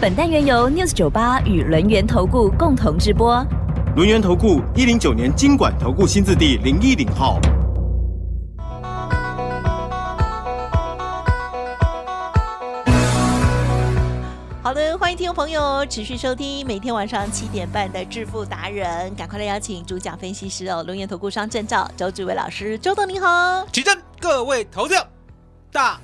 本单元由 News 九八与轮源投顾共同直播。轮源投顾一零九年经管投顾新字第零一零号。好的，欢迎听众朋友持续收听每天晚上七点半的致富达人，赶快来邀请主讲分析师哦，龙岩投顾商证照周志伟老师，周董您好。起正，各位投票，大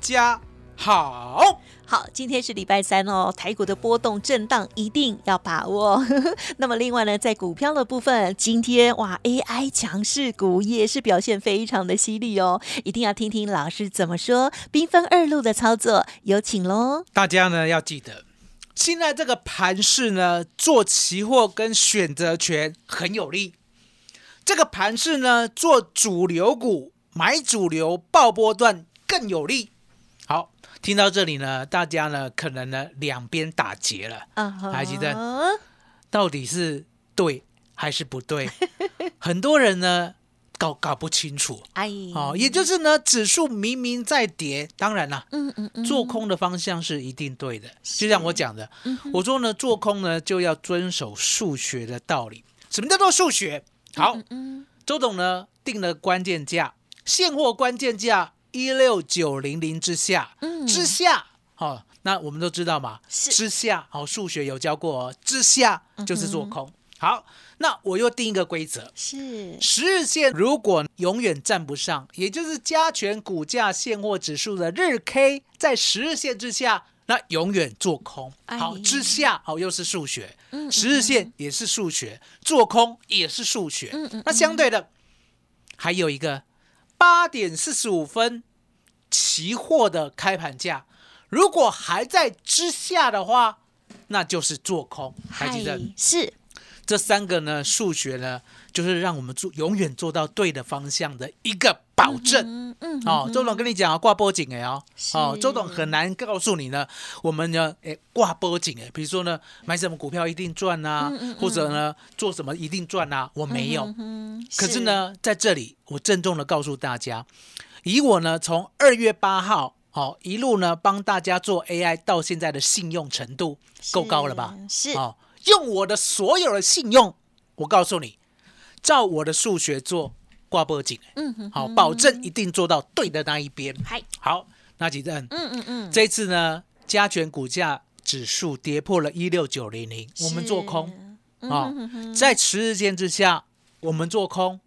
家好。好，今天是礼拜三哦，台股的波动震荡一定要把握。那么另外呢，在股票的部分，今天哇，AI 强势股也是表现非常的犀利哦，一定要听听老师怎么说。兵分二路的操作，有请喽。大家呢要记得，现在这个盘势呢，做期货跟选择权很有利。这个盘势呢，做主流股买主流爆波段更有利。好。听到这里呢，大家呢可能呢两边打结了，还记得到底是对还是不对？很多人呢搞搞不清楚，哎，哦，也就是呢指数明明在跌，当然啦，嗯嗯嗯，做空的方向是一定对的，就像我讲的，我说呢做空呢就要遵守数学的道理。什么叫做数学？好，周董呢定了关键价，现货关键价。一六九零零之下，之下，好，那我们都知道嘛，之下，好，数学有教过，哦。之下就是做空。好，那我又定一个规则，是。十日线如果永远站不上，也就是加权股价现货指数的日 K 在十日线之下，那永远做空。好，之下，好，又是数学，十日线也是数学，做空也是数学。那相对的，还有一个。八点四十五分，期货的开盘价如果还在之下的话，那就是做空。还记得是这三个呢？数学呢，就是让我们做永远做到对的方向的一个。保证，嗯，哦，周董跟你讲啊，挂波景哎哦，哦，周董很难告诉你呢，我们呢，哎，挂波景哎，比如说呢，买什么股票一定赚呐，或者呢，做什么一定赚呐，我没有，可是呢，在这里我郑重的告诉大家，以我呢从二月八号，哦，一路呢帮大家做 AI 到现在的信用程度够高了吧？是，哦，用我的所有的信用，我告诉你，照我的数学做。挂波景，嗯哼，好，保证一定做到对的那一边。嗨，好，那几阵，嗯嗯嗯，这次呢，加权股价指数跌破了一六九零零，我们做空，啊，在十日线之下，我们做空。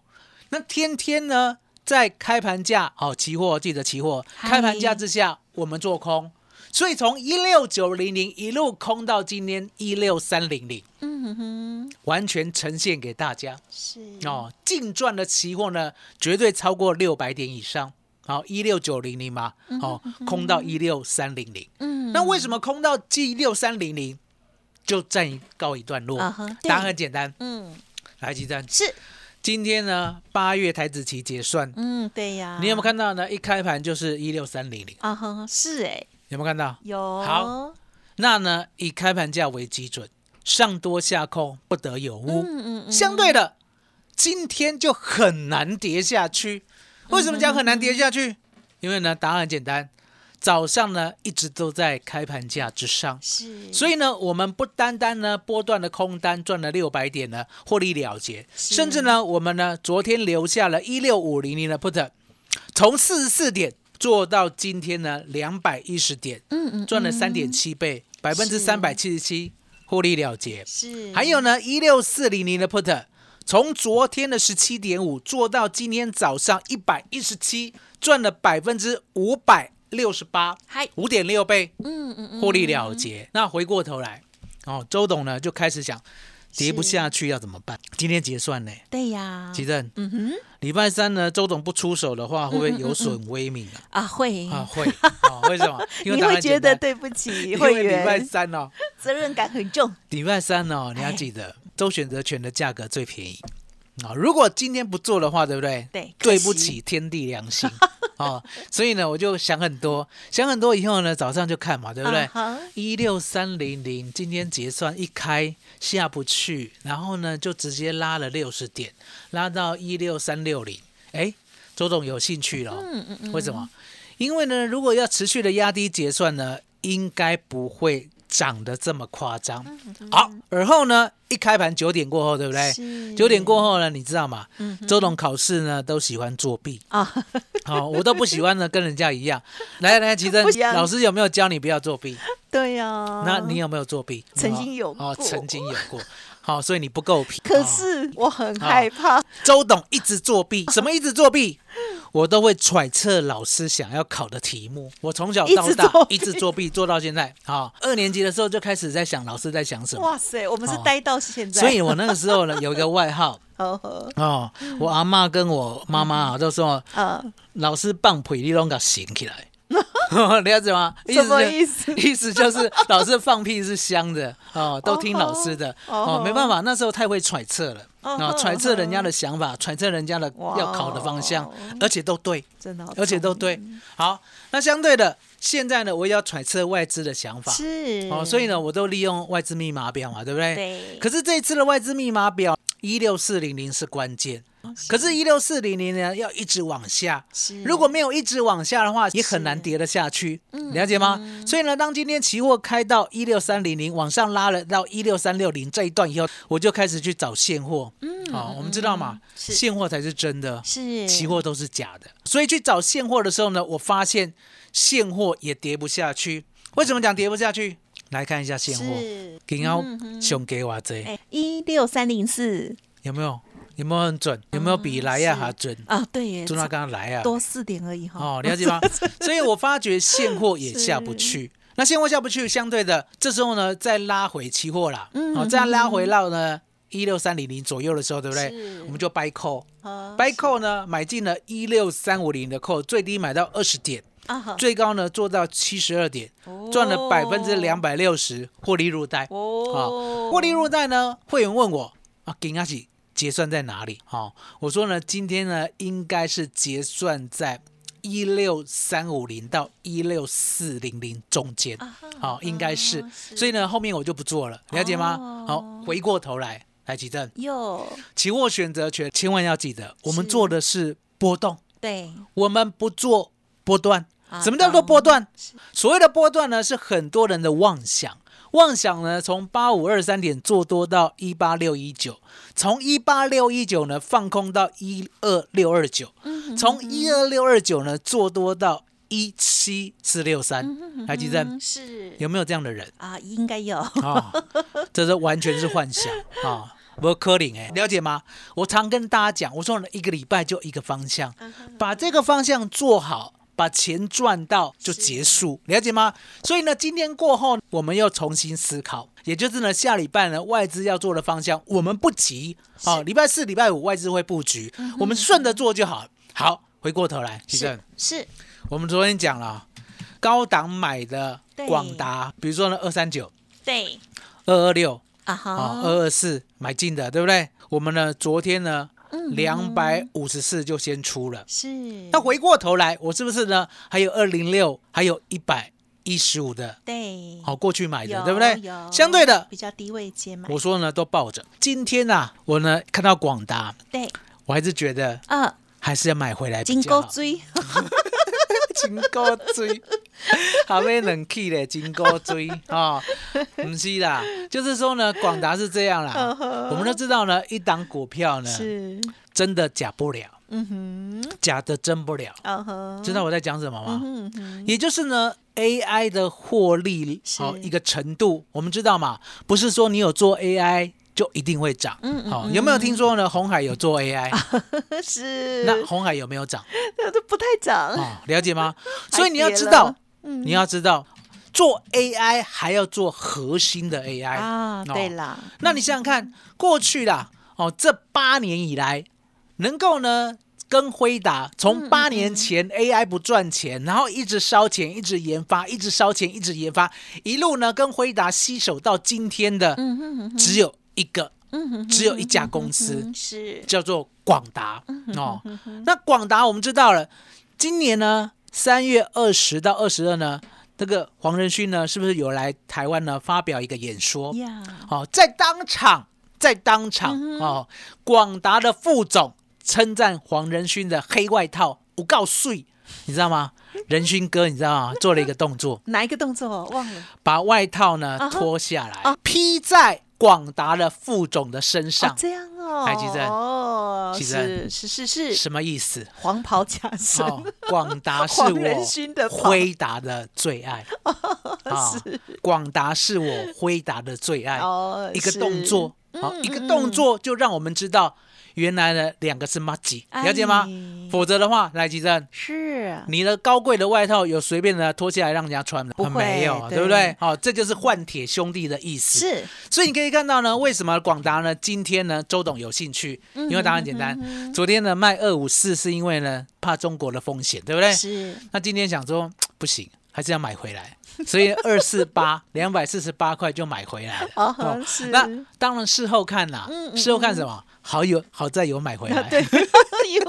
那天天呢，在开盘价，好，期货记得期货开盘价之下，我们做空。所以从一六九零零一路空到今天一六三零零，嗯哼，完全呈现给大家。是。哦，净赚的期货呢，绝对超过六百点以上。好，一六九零零嘛，好，空到一六三零零，嗯，那为什么空到一六三零零？就暂告一段落？答案很简单，嗯，来几站是。今天呢，八月台子期结算，嗯，对呀，你有没有看到呢？一开盘就是一六三零零，啊哈，是哎。有没有看到？有。好，那呢？以开盘价为基准，上多下空不得有误。嗯嗯。相对的，今天就很难跌下去。为什么讲很难跌下去？因为呢，答案很简单，早上呢一直都在开盘价之上。是。所以呢，我们不单单呢波段的空单赚了六百点呢，获利了结，甚至呢，我们呢昨天留下了一六五零零的 put，从四十四点。做到今天呢，两百一十点，嗯嗯，赚了三点七倍，百分之三百七十七获利了结。是，还有呢，一六四零零的 put，从昨天的十七点五做到今天早上一百一十七，赚了百分之五百六十八，嗨，五点六倍，嗯嗯嗯，获利了结。那回过头来，哦，周董呢就开始想，跌不下去要怎么办？今天结算呢？对呀，奇正，嗯哼，礼拜三呢，周总不出手的话，会不会有损威名啊？啊会啊，会啊？为什么？因为答你会觉得对不起 因会为礼拜，三哦，责任感很重。礼拜三哦，你要记得周选择权的价格最便宜啊。如果今天不做的话，对不对？对对不起天地良心哦。所以呢，我就想很多，想很多以后呢，早上就看嘛，对不对一六三零零今天结算一开下不去，然后呢就直接拉了六十点，拉到一六三六零。哎，周总有兴趣了哦、嗯嗯嗯，为什么？因为呢，如果要持续的压低结算呢，应该不会涨得这么夸张。好，而后呢，一开盘九点过后，对不对？九点过后呢，你知道吗？嗯周董考试呢都喜欢作弊，啊？好、我都不喜欢呢，跟人家一样。来来，奇珍 不一，样老师有没有教你不要作弊？对呀，那你有没有作弊？曾经有哦，曾经有过。好，所以你不够 皮。可哦是我很害怕，周董一直作弊，什么一直作弊？我都会揣测老师想要考的题目。我从小到大一直作弊做到现在。好，二年级的时候就开始在想老师在想什么。哇塞，我们是哦待到现在，所以我那个时候呢，有一个外号。哦，我阿妈跟我妈妈啊都说啊，老师棒腿你拢给醒起来，了解吗？什么就意思？意思就是老师放屁是香的。哦，都听老师的。哦哦，没办法，那时候太会揣测了。哦啊，揣测人家的想法，揣测人家的要考的方向，而且都对，真的好而且都对。好，那相对的，现在呢，我也要揣测外资的想法。是。哦，所以呢，我都利用外资密码表嘛，对不对？对，可是这一次的外资密码表一六四零零是关键，可是，一六四零零呢要一直往下，如果没有一直往下的话，也很难跌得下去，了解吗？所以呢，当今天期货开到一六三零零，往上拉了到一六三六零这一段以后，我就开始去找现货。嗯，好、我们知道嘛，现货才是真的，是期货都是假的。所以去找现货的时候呢，我发现现货也跌不下去。为什么讲跌不下去？来看一下现货，是今天嗯哼熊给我这哎一六三零四有没有？有没有很准？有没有比来亚还准？啊，对耶，就那刚刚来啊，多四点而已哈。哦，了解吗？所以我发觉现货也下不去。那现货下不去，相对的，这时候呢，再拉回期货啦，嗯哦，再拉回到呢一六三零零左右的时候，对不对是？我们就 buy call。啊 buy call 呢，买进了一六三五零的 call，最低买到二十点，啊最高呢做到七十二点，赚了百分之两百六十，获利入袋。哦，获利入袋呢，会员问我啊，金阿喜结算在哪里？好、我说呢，今天呢应该是结算在一六三五零到一六四零零中间，好、应该是。所以呢，后面我就不做了，了解吗？好、回过头来，来吉正，哟，期货选择权千万要记得，我们做的是波动，对，我们不做波段。啊什么叫做波段？所谓的波段呢，是很多人的妄想。妄想呢，从八五二三点做多到一八六一九，从一八六一九呢放空到一二六二九，从一二六二九呢做多到一七四六三。来，吉正嗯是有没有这样的人啊，应该有，啊、这是完全是幻想 啊！不科林哎，了解吗？我常跟大家讲，我说呢，一个礼拜就一个方向，把这个方向做好，把钱赚到就结束，了解吗？所以呢，今天过后，我们又重新思考，也就是呢，下礼拜呢，外资要做的方向，我们不急啊。礼拜四、礼拜五外资会布局，我们顺着做就好。好，回过头来，徐正是，是我们昨天讲了，高档买的对广达，比如说呢，二三九、对二二六。啊啊，哈，二二四买进的，对不对？我们呢，昨天呢，嗯两百五十四就先出了。是，那回过头来，我是不是呢？还有二零六，还有一百一十五的，对，好过去买的，对不对有？相对的，比较低位接买，我说呢都抱着。今天呢、我呢看到广达，对，我还是觉得嗯，还是要买回来比金较好。钩锥，金钩锥，还没冷气嘞，真古锥啊，不是啦，就是说呢，广达是这样啦，我们都知道呢，一档股票呢，是，真的假不了，嗯哼，假的真不了，知道我在讲什么吗？嗯哼，也就是呢，AI 的获利是。好、一个程度，我们知道嘛，不是说你有做 AI 就一定会涨。嗯嗯好、有没有听说呢？红海有做 AI，是，那红海有没有涨？那都不太涨，哦，了解吗？所以你要知道，嗯。你要知道，做 AI 还要做核心的 AI 啊，对哦啦，那你想想看，过去啦，哦，这八年以来，能够呢跟辉达从八年前 AI 不赚钱，然后一直烧钱，一直研发，一直烧钱，一直研发，一路呢跟辉达携手到今天的，只有一个，只有一家公司，嗯是叫做广达哦。那广达我们知道了，今年呢三月二十到二十二呢，这个黄仁勋呢是不是有来台湾呢发表一个演说？呀，哦，在当场，在当场、哦，广达的副总称赞黄仁勋的黑外套不告碎，你知道吗？仁勋哥，你知道吗？做了一个动作，哪一个动作忘了？把外套呢脱下来，披在广达的副总的身上。哦，，这样哦，哎，奇珍哦，是是是是，什么意思？黄袍加身，哦，广达 是我袍。辉达的最爱。啊，广达是我辉达的最爱。哦，一个是动作，好、嗯一个动作就让我们知道，原来呢两个是 a g 了解吗？哎否则的话，来吉正，是你的高贵的外套有随便的脱下来让人家穿的？不会没有，对对不对？好、这就是换铁兄弟的意思。是所以你可以看到呢，为什么广达呢今天呢周董有兴趣？嗯因为答案简单，昨天呢卖二五四是因为呢怕中国的风险，对不对？是那今天想说不行，还是要买回来，所以二四八 两百四十八块就买回来了。哦那当然事后看啦，嗯嗯事后看什么？好有好在有买回来。对，因为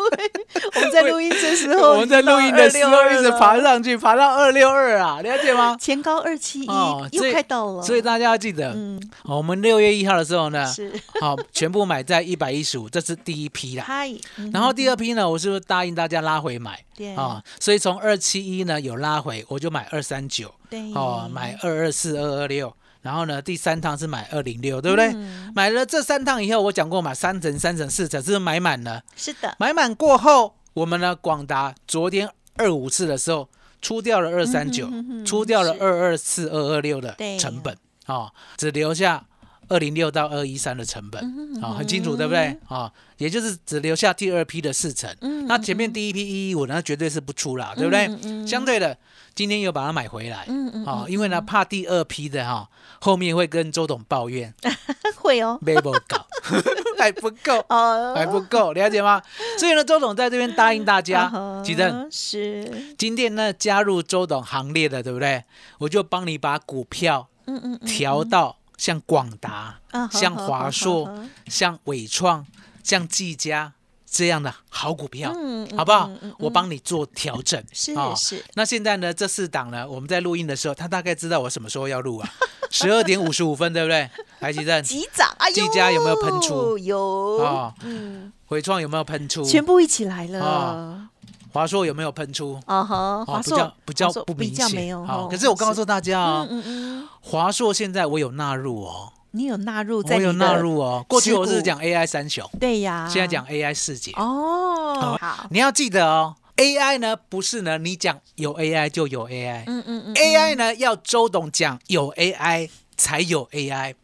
我们在录音的时候，我们在录音的时候一直爬，上去，爬到二六二啊，了解吗？前高二七一哦，又快到了，所以大家要记得，嗯。哦我们六月一号的时候呢，是。好，全部买在一百一十五，这是第一批啦。嗨，嗯。然后第二批呢，我是不是答应大家拉回买？对。啊？所以从二七一呢有拉回，我就买二三九，对。哦，买二二四、二二六，然后呢第三趟是买二零六，对不对？嗯买了这三趟以后，我讲过嘛，三层、三层、四层，是不是买满了？是的，买满过后，我们呢广达昨天二五四的时候出掉了二三九，出掉了二二四、二二六的成本，哦，只留下二零六到二一三的成本，啊、很清楚对不对？啊、也就是只留下第二批的四成，那前面第一批一一五呢绝对是不出了，对不对？相对的，今天又把它买回来，嗯嗯啊、因为呢怕第二批的哈、后面会跟周董抱怨 会哦，没不搞，还不够。哦，还不够，了解吗？所以呢，周董在这边答应大家啊，哈吉正，是，今天呢加入周董行列的，对不对？我就帮你把股票嗯嗯嗯，调到像广达、啊像华硕像伟创、像技嘉这样的好股票，好不好？嗯嗯？我帮你做调整，是哦。是，那现在呢，这四档呢，我们在录音的时候，他大概知道我什么时候要录啊，十二点五十五分，对不对？来，吉正，急涨，哎呦，技嘉有没有喷出？有，哦。嗯，伟创有没有喷出？全部一起来了。哦，华硕有没有喷出？啊哈，哦，华硕比较不明显好哦可是我告诉大家啊嗯，嗯嗯，华硕现在我有纳入哦，你有纳入在我有纳入哦。过去我是讲 AI 三雄，对呀，现在讲 AI 四姐。哦，好，你要记得哦，AI 呢不是呢你讲有 AI 就有 AI，AI 嗯，AI，呢要周董讲有 AI 才有 AI，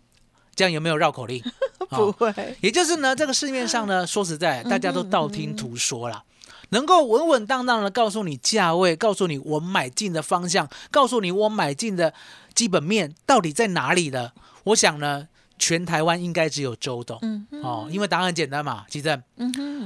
这样有没有绕口令？不哦会，也就是呢，这个市面上呢，说实在，大家都道听途说啦。能够稳稳当当的告诉你价位，告诉你我买进的方向，告诉你我买进的基本面到底在哪里的。我想呢，全台湾应该只有周董、嗯哦，因为答案很简单嘛，其正。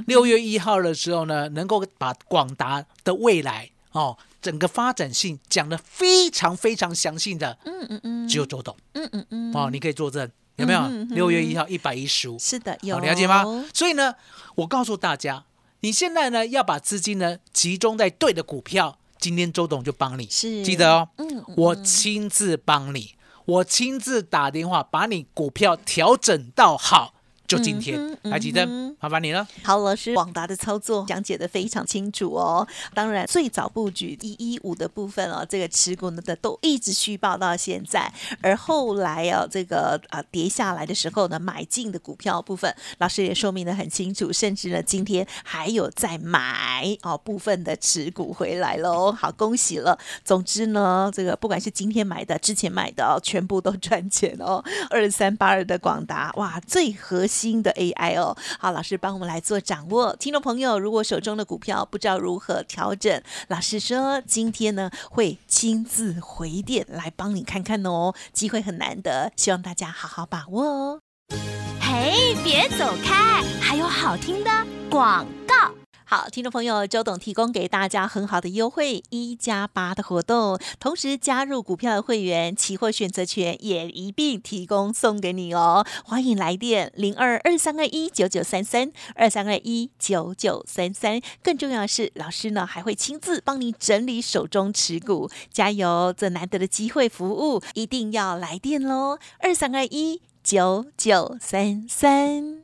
六月一号的时候呢，能够把广达的未来哦，整个发展性讲的非常非常详细的，嗯嗯嗯，只有周董。嗯嗯嗯，哦，你可以作证，有没有？六月一号一百一十五，是的，有。好了解吗？所以呢，我告诉大家，你现在呢要把资金呢集中在对的股票，今天周董就帮你，是记得哦，嗯，嗯我亲自帮你，我亲自打电话把你股票调整到好。就今天嗯，哼来吉麻烦你了。好，老师，广达的操作讲解的非常清楚哦。当然，最早布局一一五的部分哦，这个持股呢的都一直续报到现在，而后来哦，这个啊跌下来的时候呢，买进的股票部分，老师也说明的很清楚，甚至呢今天还有在买哦部分的持股回来喽。好，恭喜了。总之呢，这个不管是今天买的、之前买的哦，全部都赚钱哦。二三八二的广达，哇，最核心。新的 AI 哦。好，老师帮我们来做掌握。听众朋友，如果手中的股票不知道如何调整，老师说今天呢会亲自回电来帮你看看哦，机会很难得，希望大家好好把握哦。嘿，别走开，还有好听的广告。好，听众朋友，周董提供给大家很好的优惠，一加八的活动，同时加入股票的会员，期货选择权也一并提供送给你哦。欢迎来电零二二三二一九九三三二三二一九九三三。更重要的是，老师呢还会亲自帮你整理手中持股，加油！这难得的机会服务，一定要来电喽！二三二一九九三三。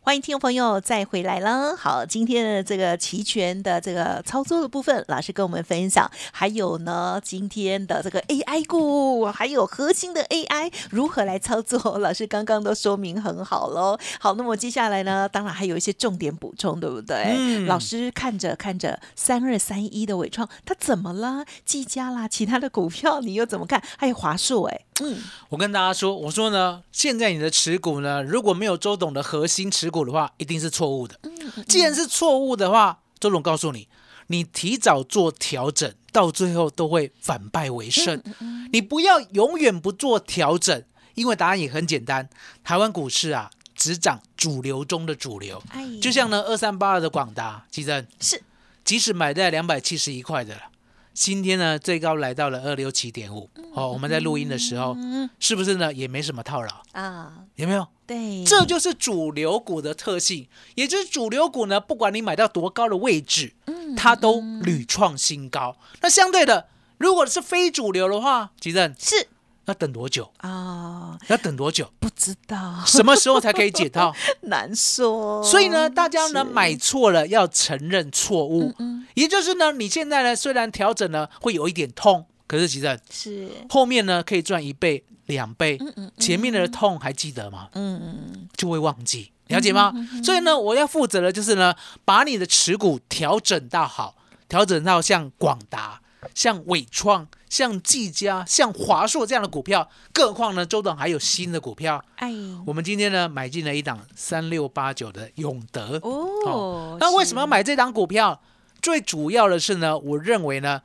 欢迎听众朋友再回来啦。好，今天的这个期权的这个操作的部分，老师跟我们分享。还有呢，今天的这个 AI 股，还有核心的 AI 如何来操作，老师刚刚都说明很好喽。好，那么接下来呢，当然还有一些重点补充，对不对？嗯老师看着看着三二三一的伟创，它怎么了？技嘉啦，其他的股票你又怎么看？还有华硕，哎，嗯，我跟大家说，我说呢，现在你的持股呢，如果没有周董的核心持股的话，一定是错误的。既然是错误的话，周总告诉你，你提早做调整，到最后都会反败为胜。你不要永远不做调整，因为答案也很简单，台湾股市啊，只涨主流中的主流。哎，就像呢，二三八二的广达，其实是即使买在两百七十一块的了，今天呢最高来到了二六七点五。哦，我们在录音的时候，嗯是不是呢也没什么套牢？啊，有没有？对，这就是主流股的特性，也就是主流股呢，不管你买到多高的位置，嗯它都屡创新高。那相对的，如果是非主流的话，吉正是要等多久？啊，要等多久？不知道，什么时候才可以解套？难说。所以呢，大家呢买错了要承认错误，嗯也就是呢，你现在呢虽然调整呢会有一点痛，可是其实是后面呢可以赚一倍、两倍，嗯前面的痛还记得吗？嗯嗯就会忘记，了解吗？所以呢，我要负责的就是呢，把你的持股调整到好，调整到像广达、像伟创、像技嘉、像华硕这样的股票。更何况呢，周董还有新的股票。哎我们今天呢买进了一档三六八九的永德。哦，那为什么要？买这档股票？最主要的是呢，我认为呢，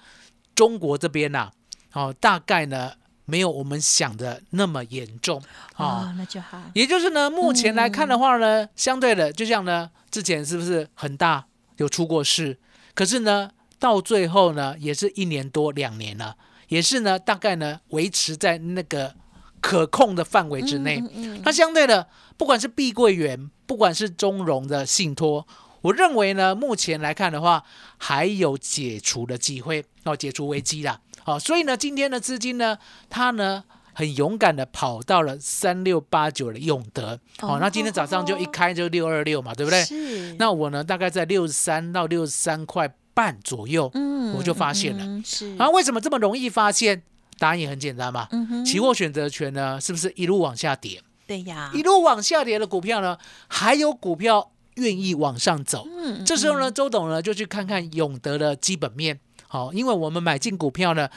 中国这边呐、哦，大概呢没有我们想的那么严重啊。哦，那就好。也就是呢，目前来看的话呢，相对的，就像呢，之前是不是很大有出过事？可是呢，到最后呢，也是一年多两年了，也是呢，大概呢维持在那个可控的范围之内。嗯那相对的，不管是碧桂园，不管是中融的信托，我认为呢，目前来看的话，还有解除的机会哦，解除危机啦。好、所以呢，今天的资金呢，它呢很勇敢的跑到了三六八九的永德。好、哦那今天早上就一开就六二六嘛，对不对？是，那我呢，大概在六十三到六十三块半左右，嗯我就发现了。嗯是然后为什么这么容易发现？答案也很简单嘛，嗯哼期货选择权呢，是不是一路往下跌？对呀，一路往下跌的股票呢，还有股票愿意往上走。嗯这时候呢，周董呢就去看看永德的基本面。好，因为我们买进股票呢，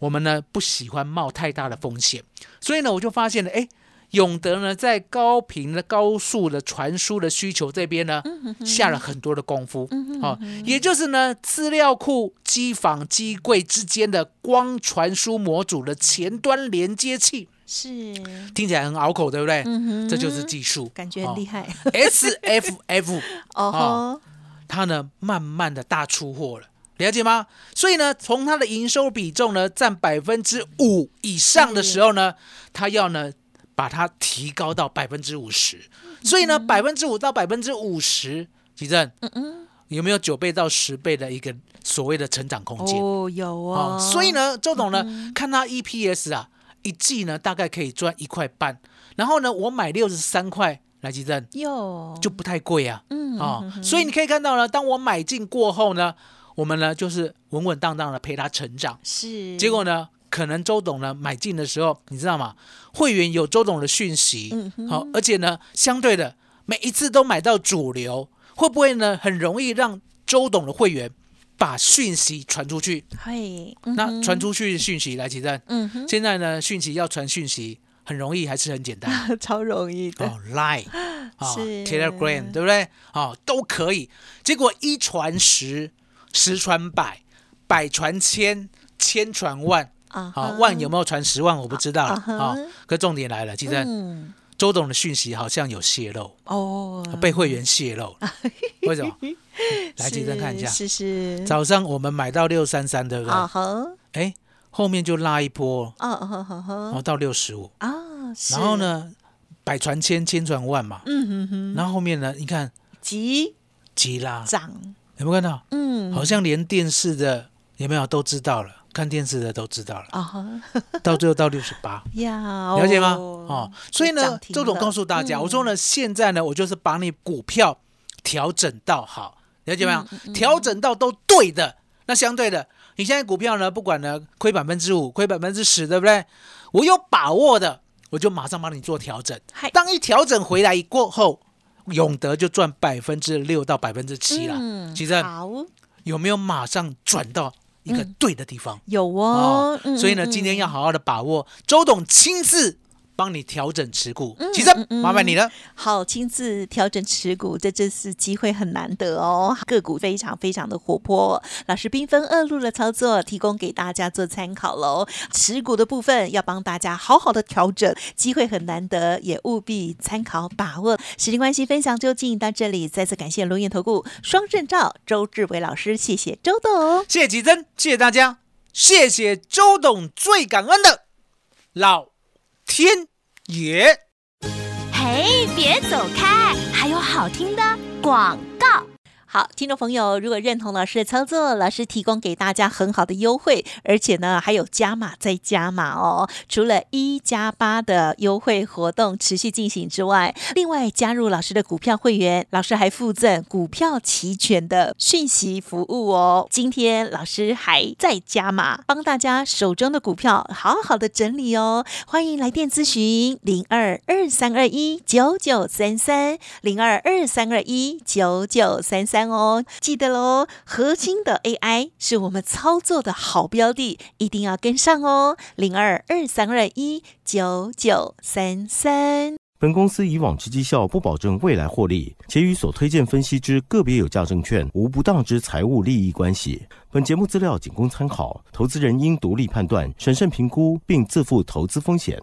我们呢不喜欢冒太大的风险，所以呢，我就发现了，哎，永德呢在高频的高速的传输的需求这边呢，下了很多的功夫。哦、也就是呢，资料库、机房、机柜之间的光传输模组的前端连接器，是，听起来很拗口，对不对？这就是技术，感觉很厉害。SFF 哦吼，它呢慢慢的大出货了，了解吗？所以呢，从它的营收比重呢占百分之五以上的时候呢，它要呢把它提高到百分之五十。所以呢，百分之五到百分之五十，吉正，嗯嗯，有没有九倍到十倍的一个所谓的成长空间？哦有哦哦，所以呢，周董呢、看他 EPS 啊，一季呢大概可以赚一块半，然后呢，我买六十三块来吉正有就不太贵啊。嗯哦嗯，哼所以你可以看到呢，当我买进过后呢，我们呢就是稳稳当当的陪他成长。是结果呢，可能周董呢买进的时候，你知道吗？会员有周董的讯息，好、而且呢，相对的每一次都买到主流，会不会呢很容易让周董的会员把讯息传出去？嘿，那传出去的讯息来，其实嗯哼，现在呢，讯息要传讯息很容易还是很简单 超容易的，哦，Line 啊、是 Telegram 对不对？哦，都可以。结果一传十，十传百，百传千，千传万。啊好、万有没有传十万我不知道了啊可重点来了，其实嗯。周董的讯息好像有泄露，哦，被会员泄露了，为什么？来，记得看一下，是是早上我们买到六三三，对不对？啊哈，哎，后面就拉一波，啊哈哈哈然后到六十五，啊，是。然后？呢，百传千，千传万嘛，嗯哼哼，然后后面呢，你看急。急拉，涨，有没有看到？嗯，好像连电视的有没有？都知道了，看电视的都知道了，啊哈 到最后到六十八。呀，了解吗？哦哦，所以呢周总告诉大家，嗯我说呢，现在呢，我就是把你股票调整到好，了解没有？嗯调整到都对的。那相对的，你现在股票呢，不管呢亏百分之五、亏百分之十，对不对？我有把握的，我就马上帮你做调整。当一调整回来过后，永德就赚百分之六到百分之七了。嗯其实有没有马上转到一个对的地方？有哦，嗯所以呢，嗯今天要好好的把握，周董亲自帮你调整持股。嗯其实嗯嗯麻烦你了。好，亲自调整持股，这这次机会很难得哦，个股非常非常的活泼。老师兵分二路的操作，提供给大家做参考喽。持股的部分要帮大家好好的调整，机会很难得，也务必参考把握。时间关系，分享就进行到这里，再次感谢龙岩投顾双证照周志伟老师，谢谢周董。谢谢吉珍，谢谢大家，谢谢周董，最感恩的老天爷。嘿，别走开，还有好听的广。好，听众朋友，如果认同老师的操作，老师提供给大家很好的优惠，而且呢还有加码再加码哦。除了一加八的优惠活动持续进行之外，另外加入老师的股票会员，老师还附赠股票齐全的讯息服务哦。今天老师还在加码，帮大家手中的股票好好的整理哦。欢迎来电咨询零二二三二一九九三三零二二三二一九九三三哦，记得喽，核心的 AI 是我们操作的好标的，一定要跟上哦，零二二三二一九九三三。本公司以往之绩效不保证未来获利，且与所推荐分析之个别有价证券无不当之财务利益关系。本节目资料仅供参考，投资人应独立判断、审慎评估，并自负投资风险。